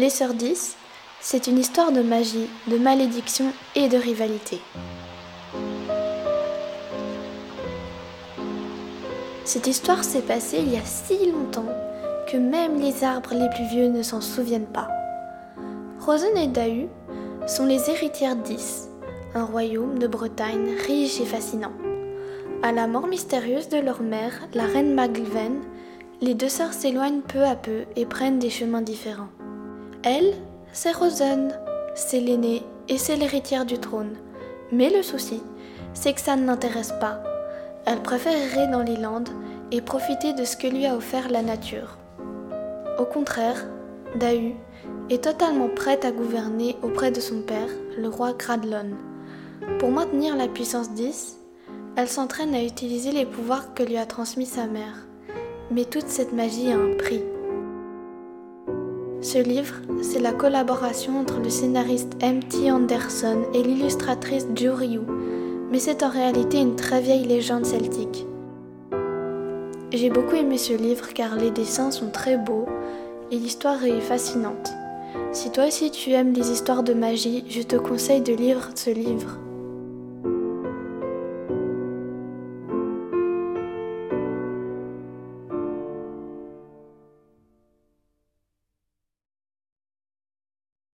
Les Sœurs 10, c'est une histoire de magie, de malédiction et de rivalité. Cette histoire s'est passée il y a si longtemps que même les arbres les plus vieux ne s'en souviennent pas. Rosen et Dahu sont les héritières d'Is, un royaume de Bretagne riche et fascinant. À la mort mystérieuse de leur mère, la reine Maglven, les deux sœurs s'éloignent peu à peu et prennent des chemins différents. Elle, c'est Rosen, c'est l'aînée et c'est l'héritière du trône. Mais le souci, c'est que ça ne l'intéresse pas. Elle préfère errer dans les landes et profiter de ce que lui a offert la nature. Au contraire, Dahu est totalement prête à gouverner auprès de son père, le roi Gradlon. Pour maintenir la puissance 10, elle s'entraîne à utiliser les pouvoirs que lui a transmis sa mère. Mais toute cette magie a un prix. Ce livre, c'est la collaboration entre le scénariste M.T. Anderson et l'illustratrice Jo Ryu, mais c'est en réalité une très vieille légende celtique. J'ai beaucoup aimé ce livre car les dessins sont très beaux et l'histoire est fascinante. Si toi aussi tu aimes les histoires de magie, je te conseille de lire ce livre.